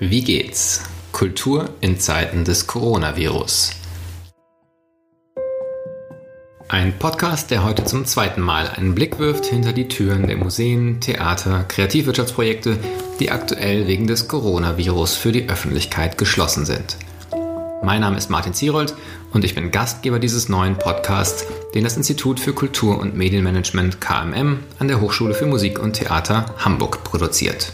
Wie geht's? Kultur in Zeiten des Coronavirus. Ein Podcast, der heute zum zweiten Mal einen Blick wirft hinter die Türen der Museen, Theater, Kreativwirtschaftsprojekte, die aktuell wegen des Coronavirus für die Öffentlichkeit geschlossen sind. Mein Name ist Martin Zierold und ich bin Gastgeber dieses neuen Podcasts, den das Institut für Kultur- und Medienmanagement KMM an der Hochschule für Musik und Theater Hamburg produziert.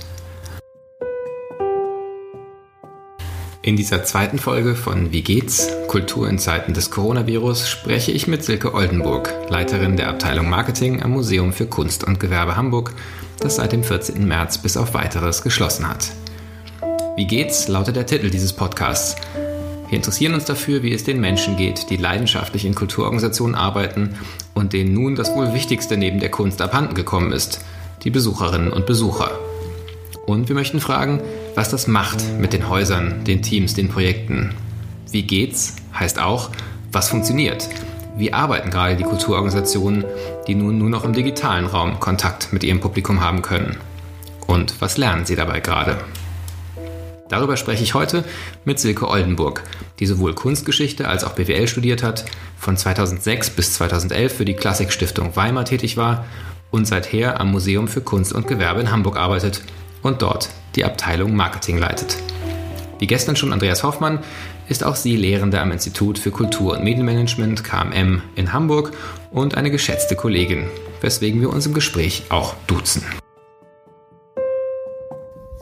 In dieser zweiten Folge von Wie geht's? Kultur in Zeiten des Coronavirus spreche ich mit Silke Oldenburg, Leiterin der Abteilung Marketing am Museum für Kunst und Gewerbe Hamburg, das seit dem 14. März bis auf weiteres geschlossen hat. Wie geht's? lautet der Titel dieses Podcasts. Wir interessieren uns dafür, wie es den Menschen geht, die leidenschaftlich in Kulturorganisationen arbeiten und denen nun das wohl Wichtigste neben der Kunst abhanden gekommen ist, die Besucherinnen und Besucher. Und wir möchten fragen, was das macht mit den Häusern, den Teams, den Projekten. Wie geht's heißt auch, was funktioniert. Wie arbeiten gerade die Kulturorganisationen, die nun nur noch im digitalen Raum Kontakt mit ihrem Publikum haben können? Und was lernen sie dabei gerade? Darüber spreche ich heute mit Silke Oldenburg, die sowohl Kunstgeschichte als auch BWL studiert hat, von 2006 bis 2011 für die Klassikstiftung Weimar tätig war und seither am Museum für Kunst und Gewerbe in Hamburg arbeitet und dort die Abteilung Marketing leitet. Wie gestern schon Andreas Hoffmann ist auch sie Lehrende am Institut für Kultur- und Medienmanagement KMM in Hamburg und eine geschätzte Kollegin, weswegen wir uns im Gespräch auch duzen.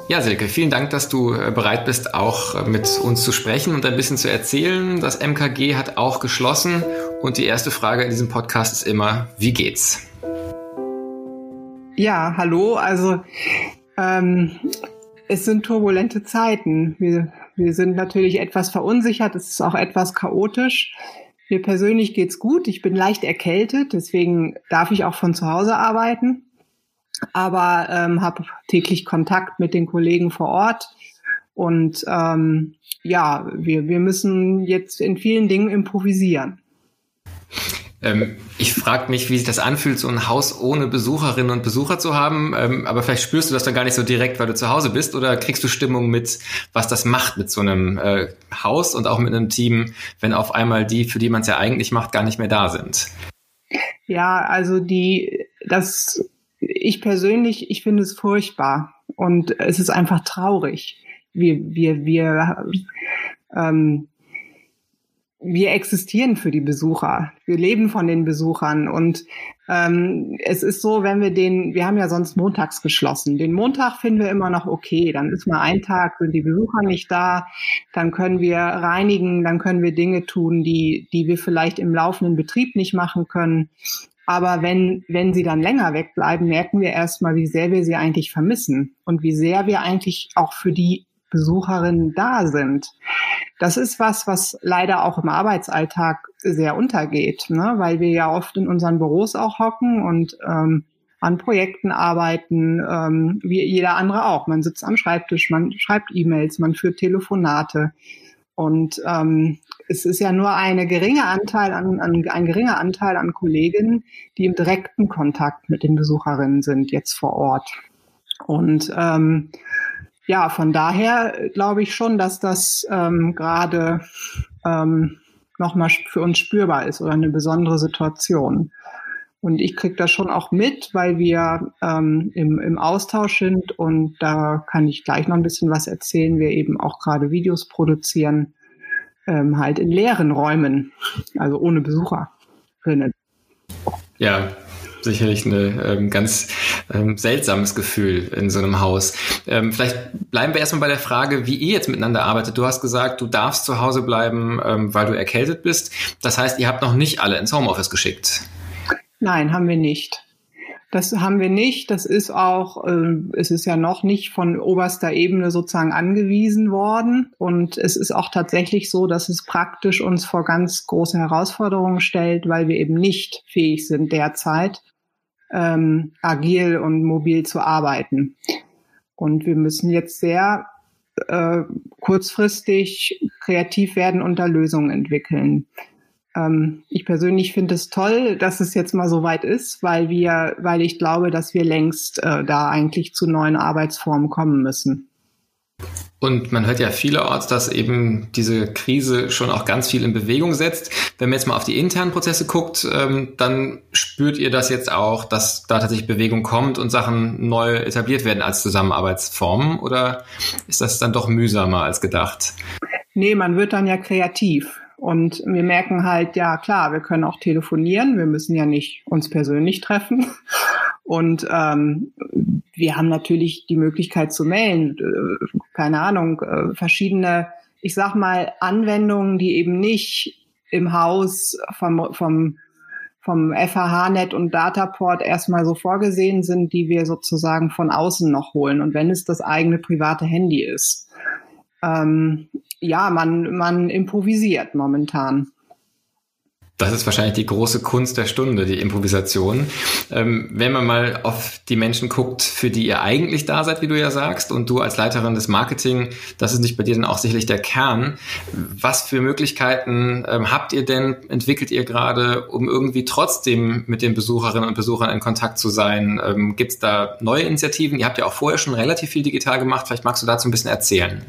Ja, Silke, vielen Dank, dass du äh, bereit bist, auch äh, mit uns zu sprechen und ein bisschen zu erzählen. Das MKG hat auch geschlossen und die erste Frage in diesem Podcast ist immer, wie geht's? Ja, hallo. Also ähm, es sind turbulente Zeiten. Wir, wir sind natürlich etwas verunsichert. Es ist auch etwas chaotisch. Mir persönlich geht's gut. Ich bin leicht erkältet, deswegen darf ich auch von zu Hause arbeiten, aber ähm, habe täglich Kontakt mit den Kollegen vor Ort. Und ähm, ja, wir, wir müssen jetzt in vielen Dingen improvisieren. Ähm, ich frage mich, wie sich das anfühlt, so ein Haus ohne Besucherinnen und Besucher zu haben. Ähm, aber vielleicht spürst du das dann gar nicht so direkt, weil du zu Hause bist. Oder kriegst du Stimmung mit, was das macht mit so einem äh, Haus und auch mit einem Team, wenn auf einmal die, für die man es ja eigentlich macht, gar nicht mehr da sind? Ja, also die, das, ich persönlich, ich finde es furchtbar und es ist einfach traurig. Wir, wir, wir, ähm, wir existieren für die Besucher. Wir leben von den Besuchern. Und ähm, es ist so, wenn wir den, wir haben ja sonst montags geschlossen. Den Montag finden wir immer noch okay. Dann ist mal ein Tag, sind die Besucher nicht da. Dann können wir reinigen, dann können wir Dinge tun, die, die wir vielleicht im laufenden Betrieb nicht machen können. Aber wenn, wenn sie dann länger wegbleiben, merken wir erstmal, wie sehr wir sie eigentlich vermissen und wie sehr wir eigentlich auch für die Besucherinnen da sind. Das ist was, was leider auch im Arbeitsalltag sehr untergeht, ne? weil wir ja oft in unseren Büros auch hocken und ähm, an Projekten arbeiten, ähm, wie jeder andere auch. Man sitzt am Schreibtisch, man schreibt E-Mails, man führt Telefonate. Und ähm, es ist ja nur eine geringe Anteil an, an, ein geringer Anteil an Kolleginnen, die im direkten Kontakt mit den Besucherinnen sind, jetzt vor Ort. Und ähm, ja, von daher glaube ich schon, dass das ähm, gerade ähm, nochmal für uns spürbar ist oder eine besondere Situation. Und ich kriege das schon auch mit, weil wir ähm, im, im Austausch sind und da kann ich gleich noch ein bisschen was erzählen. Wir eben auch gerade Videos produzieren, ähm, halt in leeren Räumen, also ohne Besucherinnen. Ja, sicherlich ein ähm, ganz ähm, seltsames Gefühl in so einem Haus. Ähm, vielleicht bleiben wir erstmal bei der Frage, wie ihr jetzt miteinander arbeitet. Du hast gesagt, du darfst zu Hause bleiben, ähm, weil du erkältet bist. Das heißt, ihr habt noch nicht alle ins Homeoffice geschickt. Nein, haben wir nicht. Das haben wir nicht. Das ist auch, äh, es ist ja noch nicht von oberster Ebene sozusagen angewiesen worden. Und es ist auch tatsächlich so, dass es praktisch uns vor ganz große Herausforderungen stellt, weil wir eben nicht fähig sind derzeit, ähm, agil und mobil zu arbeiten. Und wir müssen jetzt sehr äh, kurzfristig kreativ werden und da Lösungen entwickeln. Ähm, ich persönlich finde es toll, dass es jetzt mal so weit ist, weil wir, weil ich glaube, dass wir längst äh, da eigentlich zu neuen Arbeitsformen kommen müssen. Und man hört ja vielerorts, dass eben diese Krise schon auch ganz viel in Bewegung setzt. Wenn man jetzt mal auf die internen Prozesse guckt, ähm, dann spürt ihr das jetzt auch, dass da tatsächlich Bewegung kommt und Sachen neu etabliert werden als Zusammenarbeitsformen? Oder ist das dann doch mühsamer als gedacht? Nee, man wird dann ja kreativ. Und wir merken halt, ja klar, wir können auch telefonieren, wir müssen ja nicht uns persönlich treffen. Und ähm, wir haben natürlich die Möglichkeit zu mailen, äh, keine Ahnung, äh, verschiedene, ich sag mal, Anwendungen, die eben nicht im Haus vom, vom, vom FHH-Net und Dataport erstmal so vorgesehen sind, die wir sozusagen von außen noch holen. Und wenn es das eigene private Handy ist. Ähm, ja, man, man improvisiert momentan. Das ist wahrscheinlich die große Kunst der Stunde, die Improvisation. Ähm, wenn man mal auf die Menschen guckt, für die ihr eigentlich da seid, wie du ja sagst, und du als Leiterin des Marketing, das ist nicht bei dir dann auch sicherlich der Kern. Was für Möglichkeiten ähm, habt ihr denn, entwickelt ihr gerade, um irgendwie trotzdem mit den Besucherinnen und Besuchern in Kontakt zu sein? Ähm, Gibt es da neue Initiativen? Ihr habt ja auch vorher schon relativ viel digital gemacht. Vielleicht magst du dazu ein bisschen erzählen.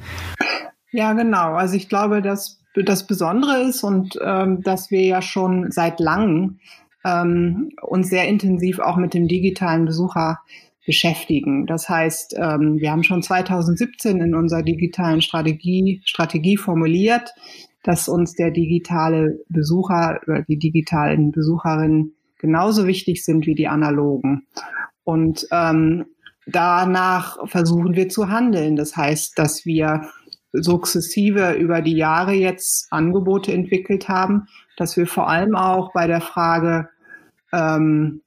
Ja, genau. Also ich glaube, dass das Besondere ist und ähm, dass wir ja schon seit langem ähm, uns sehr intensiv auch mit dem digitalen Besucher beschäftigen. Das heißt, ähm, wir haben schon 2017 in unserer digitalen Strategie, Strategie formuliert, dass uns der digitale Besucher oder die digitalen Besucherinnen genauso wichtig sind wie die analogen. Und ähm, danach versuchen wir zu handeln. Das heißt, dass wir sukzessive über die Jahre jetzt Angebote entwickelt haben, dass wir vor allem auch bei der Frage ähm,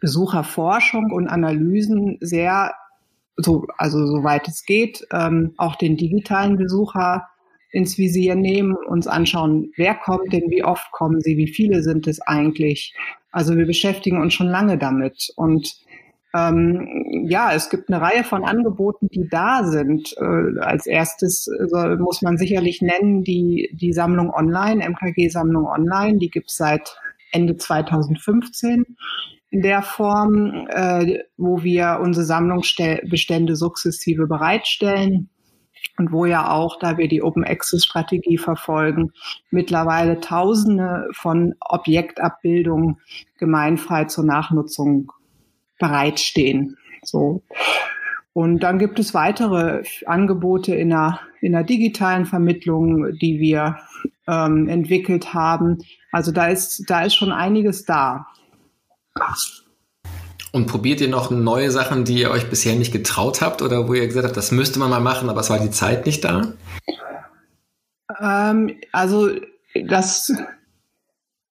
Besucherforschung und Analysen sehr, so, also soweit es geht, ähm, auch den digitalen Besucher ins Visier nehmen, uns anschauen, wer kommt denn, wie oft kommen sie, wie viele sind es eigentlich. Also wir beschäftigen uns schon lange damit und ähm, ja, es gibt eine Reihe von Angeboten, die da sind. Äh, als erstes äh, muss man sicherlich nennen die, die Sammlung online, MKG-Sammlung online. Die gibt es seit Ende 2015 in der Form, äh, wo wir unsere Sammlungsbestände sukzessive bereitstellen und wo ja auch, da wir die Open Access Strategie verfolgen, mittlerweile Tausende von Objektabbildungen gemeinfrei zur Nachnutzung bereitstehen. So. Und dann gibt es weitere Angebote in der, in der digitalen Vermittlung, die wir ähm, entwickelt haben. Also da ist, da ist schon einiges da. Und probiert ihr noch neue Sachen, die ihr euch bisher nicht getraut habt oder wo ihr gesagt habt, das müsste man mal machen, aber es war die Zeit nicht da? Ähm, also das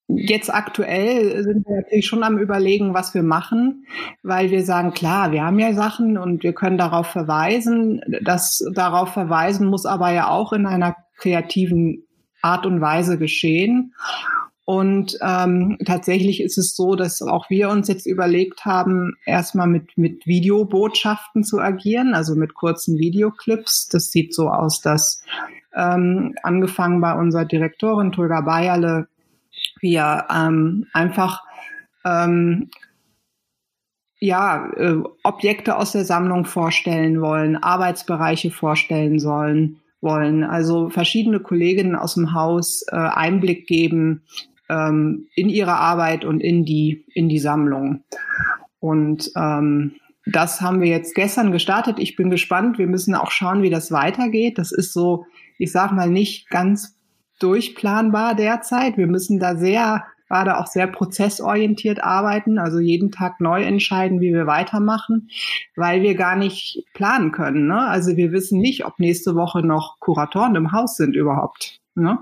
Jetzt aktuell sind wir natürlich schon am Überlegen, was wir machen, weil wir sagen, klar, wir haben ja Sachen und wir können darauf verweisen. Das darauf verweisen muss aber ja auch in einer kreativen Art und Weise geschehen. Und ähm, tatsächlich ist es so, dass auch wir uns jetzt überlegt haben, erstmal mit, mit Videobotschaften zu agieren, also mit kurzen Videoclips. Das sieht so aus, dass ähm, angefangen bei unserer Direktorin Tulga Bayerle wir ähm, einfach ähm, ja, äh, Objekte aus der Sammlung vorstellen wollen, Arbeitsbereiche vorstellen sollen, wollen. Also verschiedene Kolleginnen aus dem Haus äh, Einblick geben ähm, in ihre Arbeit und in die, in die Sammlung. Und ähm, das haben wir jetzt gestern gestartet. Ich bin gespannt. Wir müssen auch schauen, wie das weitergeht. Das ist so, ich sag mal, nicht ganz durchplanbar derzeit. Wir müssen da sehr, gerade auch sehr prozessorientiert arbeiten, also jeden Tag neu entscheiden, wie wir weitermachen, weil wir gar nicht planen können. Ne? Also wir wissen nicht, ob nächste Woche noch Kuratoren im Haus sind überhaupt, ne?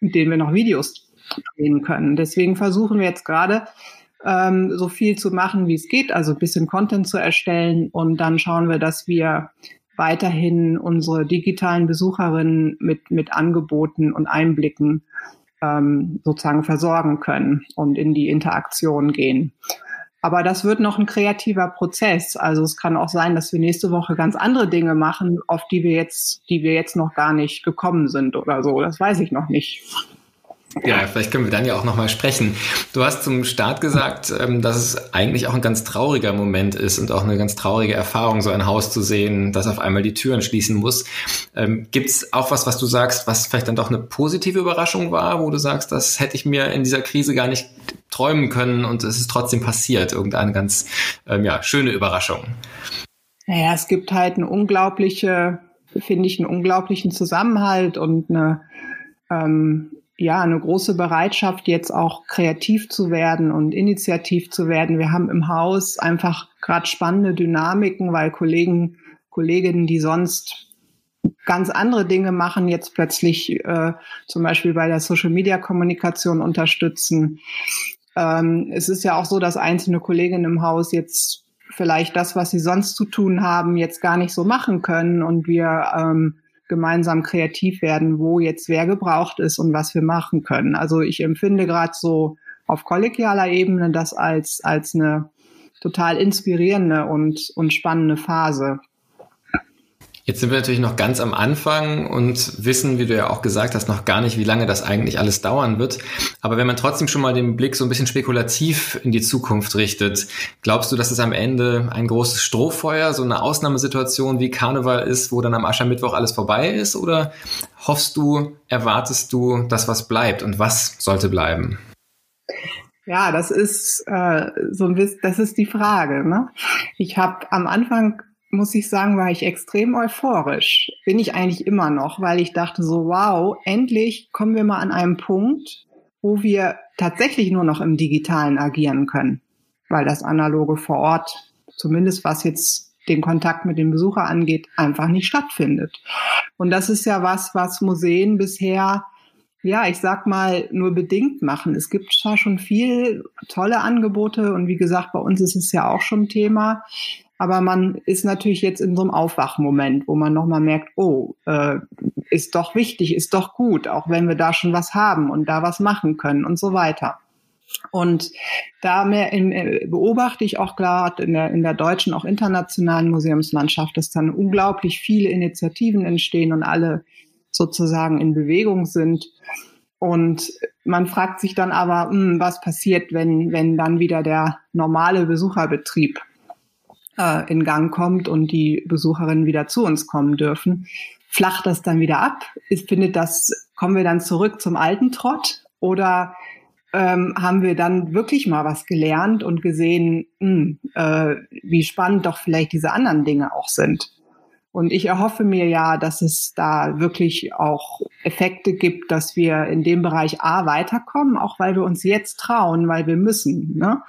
mit denen wir noch Videos drehen können. Deswegen versuchen wir jetzt gerade, ähm, so viel zu machen, wie es geht, also ein bisschen Content zu erstellen und dann schauen wir, dass wir weiterhin unsere digitalen Besucherinnen mit, mit Angeboten und Einblicken ähm, sozusagen versorgen können und in die Interaktion gehen. Aber das wird noch ein kreativer Prozess. Also es kann auch sein, dass wir nächste Woche ganz andere Dinge machen, auf die wir jetzt, die wir jetzt noch gar nicht gekommen sind oder so. Das weiß ich noch nicht. Ja, vielleicht können wir dann ja auch nochmal sprechen. Du hast zum Start gesagt, ähm, dass es eigentlich auch ein ganz trauriger Moment ist und auch eine ganz traurige Erfahrung, so ein Haus zu sehen, das auf einmal die Türen schließen muss. Ähm, Gibt es auch was, was du sagst, was vielleicht dann doch eine positive Überraschung war, wo du sagst, das hätte ich mir in dieser Krise gar nicht träumen können und es ist trotzdem passiert? Irgendeine ganz ähm, ja, schöne Überraschung. Naja, es gibt halt eine unglaubliche, finde ich, einen unglaublichen Zusammenhalt und eine ähm, ja, eine große Bereitschaft, jetzt auch kreativ zu werden und initiativ zu werden. Wir haben im Haus einfach gerade spannende Dynamiken, weil Kollegen, Kolleginnen, die sonst ganz andere Dinge machen, jetzt plötzlich äh, zum Beispiel bei der Social-Media-Kommunikation unterstützen. Ähm, es ist ja auch so, dass einzelne Kolleginnen im Haus jetzt vielleicht das, was sie sonst zu tun haben, jetzt gar nicht so machen können und wir ähm, gemeinsam kreativ werden, wo jetzt wer gebraucht ist und was wir machen können. Also ich empfinde gerade so auf kollegialer Ebene das als, als eine total inspirierende und, und spannende Phase. Jetzt sind wir natürlich noch ganz am Anfang und wissen, wie du ja auch gesagt hast, noch gar nicht, wie lange das eigentlich alles dauern wird. Aber wenn man trotzdem schon mal den Blick so ein bisschen spekulativ in die Zukunft richtet, glaubst du, dass es am Ende ein großes Strohfeuer, so eine Ausnahmesituation wie Karneval ist, wo dann am Aschermittwoch alles vorbei ist? Oder hoffst du, erwartest du, dass was bleibt und was sollte bleiben? Ja, das ist äh, so ein bisschen, das ist die Frage. Ne? Ich habe am Anfang muss ich sagen, war ich extrem euphorisch. Bin ich eigentlich immer noch, weil ich dachte so, wow, endlich kommen wir mal an einem Punkt, wo wir tatsächlich nur noch im Digitalen agieren können, weil das Analoge vor Ort, zumindest was jetzt den Kontakt mit dem Besucher angeht, einfach nicht stattfindet. Und das ist ja was, was Museen bisher ja, ich sag mal, nur bedingt machen. Es gibt zwar schon viel tolle Angebote und wie gesagt, bei uns ist es ja auch schon Thema. Aber man ist natürlich jetzt in so einem Aufwachmoment, wo man nochmal merkt, oh, äh, ist doch wichtig, ist doch gut, auch wenn wir da schon was haben und da was machen können und so weiter. Und da mehr in, äh, beobachte ich auch gerade in der, in der deutschen, auch internationalen Museumslandschaft, dass dann unglaublich viele Initiativen entstehen und alle sozusagen in Bewegung sind. Und man fragt sich dann aber, mh, hm, was passiert, wenn, wenn dann wieder der normale Besucherbetrieb äh, in Gang kommt und die Besucherinnen wieder zu uns kommen dürfen, flacht das dann wieder ab? Ist, findet das, kommen wir dann zurück zum alten Trott oder ähm, haben wir dann wirklich mal was gelernt und gesehen, mh, hm, äh, wie spannend doch vielleicht diese anderen Dinge auch sind? Und ich erhoffe mir ja, dass es da wirklich auch Effekte gibt, dass wir in dem Bereich A weiterkommen, auch weil wir uns jetzt trauen, weil wir müssen. Ne?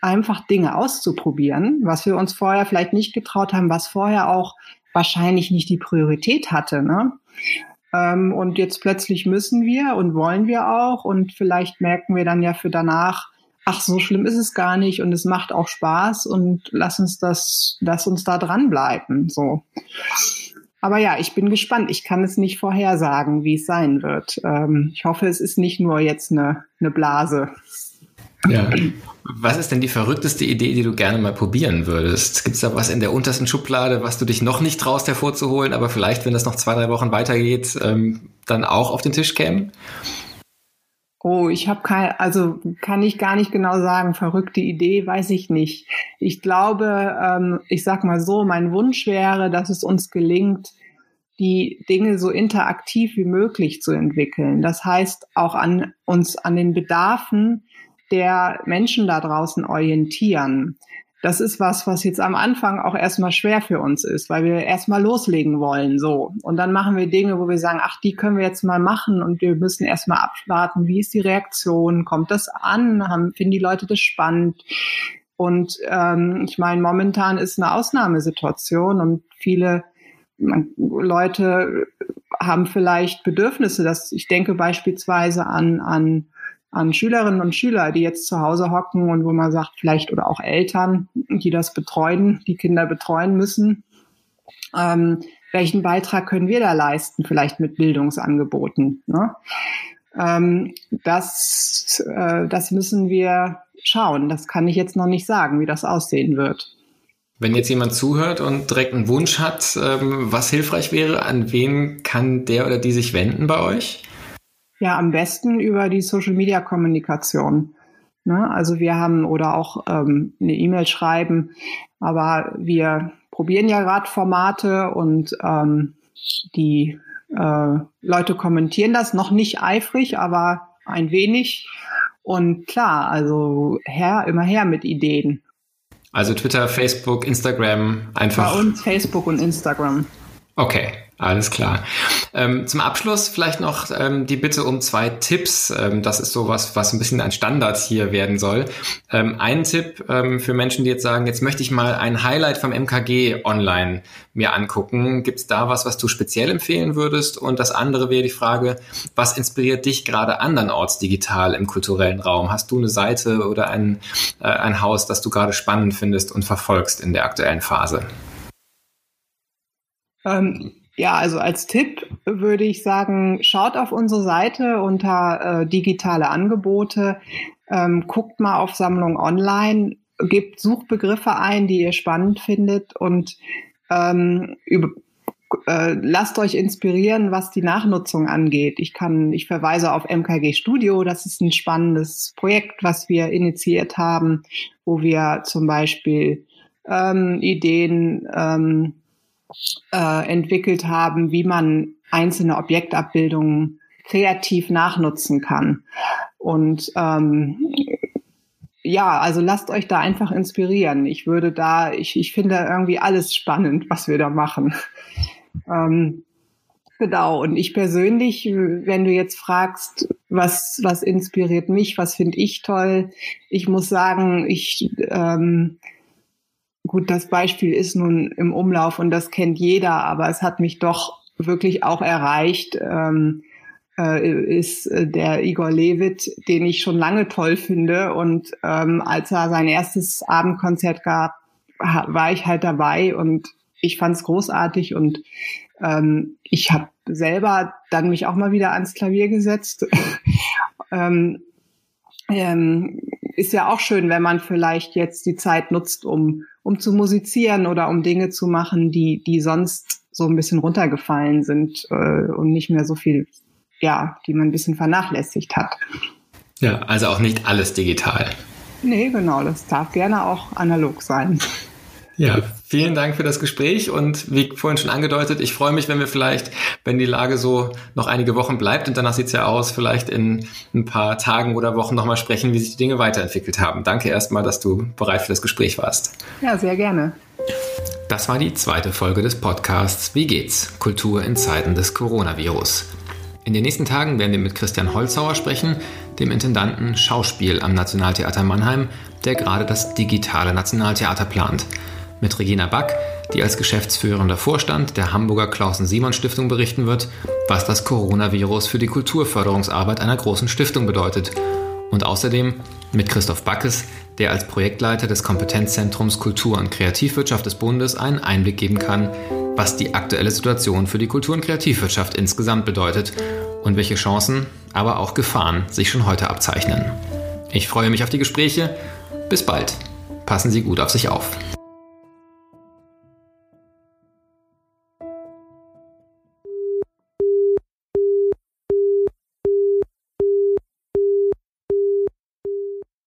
Einfach Dinge auszuprobieren, was wir uns vorher vielleicht nicht getraut haben, was vorher auch wahrscheinlich nicht die Priorität hatte. Ne? Ähm, und jetzt plötzlich müssen wir und wollen wir auch und vielleicht merken wir dann ja für danach, ach, so schlimm ist es gar nicht und es macht auch Spaß und lass uns das, lass uns da dranbleiben. So. Aber ja, ich bin gespannt. Ich kann es nicht vorhersagen, wie es sein wird. Ähm, ich hoffe, es ist nicht nur jetzt eine, eine Blase. Ja. Was ist denn die verrückteste Idee, die du gerne mal probieren würdest? Gibt es da was in der untersten Schublade, was du dich noch nicht traust hervorzuholen, aber vielleicht, wenn das noch zwei, drei Wochen weitergeht, ähm, dann auch auf den Tisch käme? Oh, ich habe kein, also kann ich gar nicht genau sagen. Verrückte Idee, weiß ich nicht. Ich glaube, ähm, ich sag mal so, mein Wunsch wäre, dass es uns gelingt, die Dinge so interaktiv wie möglich zu entwickeln. Das heißt, auch an uns an den Bedarfen der Menschen da draußen orientieren. Das ist was, was jetzt am Anfang auch erstmal schwer für uns ist, weil wir erstmal loslegen wollen, so. Und dann machen wir Dinge, wo wir sagen, ach, die können wir jetzt mal machen und wir müssen erstmal abwarten, wie ist die Reaktion, kommt das an, haben, finden die Leute das spannend? Und ähm, ich meine, momentan ist eine Ausnahmesituation und viele Leute haben vielleicht Bedürfnisse, dass ich denke beispielsweise an, an an Schülerinnen und Schüler, die jetzt zu Hause hocken und wo man sagt, vielleicht oder auch Eltern, die das betreuen, die Kinder betreuen müssen. Ähm, welchen Beitrag können wir da leisten, vielleicht mit Bildungsangeboten? Ne? Ähm, das, äh, das müssen wir schauen. Das kann ich jetzt noch nicht sagen, wie das aussehen wird. Wenn jetzt jemand zuhört und direkt einen Wunsch hat, ähm, was hilfreich wäre, an wen kann der oder die sich wenden bei euch? Ja, am besten über die Social-Media-Kommunikation. Ne? Also wir haben oder auch ähm, eine E-Mail schreiben, aber wir probieren ja gerade Formate und ähm, die äh, Leute kommentieren das noch nicht eifrig, aber ein wenig. Und klar, also her, immer her mit Ideen. Also Twitter, Facebook, Instagram einfach. Bei uns Facebook und Instagram. Okay, alles klar. Ähm, zum Abschluss vielleicht noch ähm, die Bitte um zwei Tipps. Ähm, das ist sowas, was ein bisschen ein Standard hier werden soll. Ähm, ein Tipp ähm, für Menschen, die jetzt sagen, jetzt möchte ich mal ein Highlight vom MKG online mir angucken. Gibt es da was, was du speziell empfehlen würdest? Und das andere wäre die Frage, was inspiriert dich gerade andernorts digital im kulturellen Raum? Hast du eine Seite oder ein, äh, ein Haus, das du gerade spannend findest und verfolgst in der aktuellen Phase? Ähm, ja, also als Tipp würde ich sagen, schaut auf unsere Seite unter äh, digitale Angebote, ähm, guckt mal auf Sammlung online, gebt Suchbegriffe ein, die ihr spannend findet und ähm, über, äh, lasst euch inspirieren, was die Nachnutzung angeht. Ich kann, ich verweise auf MKG Studio. Das ist ein spannendes Projekt, was wir initiiert haben, wo wir zum Beispiel ähm, Ideen ähm, äh, entwickelt haben, wie man einzelne Objektabbildungen kreativ nachnutzen kann. Und ähm, ja, also lasst euch da einfach inspirieren. Ich würde da, ich, ich finde irgendwie alles spannend, was wir da machen. Ähm, genau. Und ich persönlich, wenn du jetzt fragst, was, was inspiriert mich, was finde ich toll, ich muss sagen, ich ähm, gut, das Beispiel ist nun im Umlauf und das kennt jeder, aber es hat mich doch wirklich auch erreicht, ähm, äh, ist äh, der Igor Levit, den ich schon lange toll finde. Und ähm, als er sein erstes Abendkonzert gab, war ich halt dabei und ich fand es großartig und ähm, ich habe selber dann mich auch mal wieder ans Klavier gesetzt. ähm, ähm, ist ja auch schön, wenn man vielleicht jetzt die Zeit nutzt, um um zu musizieren oder um Dinge zu machen, die, die sonst so ein bisschen runtergefallen sind äh, und nicht mehr so viel, ja, die man ein bisschen vernachlässigt hat. Ja, also auch nicht alles digital. Nee, genau, das darf gerne auch analog sein. Ja, vielen Dank für das Gespräch und wie vorhin schon angedeutet, ich freue mich, wenn wir vielleicht, wenn die Lage so noch einige Wochen bleibt und danach sieht es ja aus, vielleicht in ein paar Tagen oder Wochen nochmal sprechen, wie sich die Dinge weiterentwickelt haben. Danke erstmal, dass du bereit für das Gespräch warst. Ja, sehr gerne. Das war die zweite Folge des Podcasts Wie geht's? Kultur in Zeiten des Coronavirus. In den nächsten Tagen werden wir mit Christian Holzauer sprechen, dem Intendanten Schauspiel am Nationaltheater Mannheim, der gerade das digitale Nationaltheater plant mit Regina Back, die als geschäftsführender Vorstand der Hamburger Klausen-Simon-Stiftung berichten wird, was das Coronavirus für die Kulturförderungsarbeit einer großen Stiftung bedeutet. Und außerdem mit Christoph Backes, der als Projektleiter des Kompetenzzentrums Kultur und Kreativwirtschaft des Bundes einen Einblick geben kann, was die aktuelle Situation für die Kultur- und Kreativwirtschaft insgesamt bedeutet und welche Chancen, aber auch Gefahren sich schon heute abzeichnen. Ich freue mich auf die Gespräche. Bis bald. Passen Sie gut auf sich auf.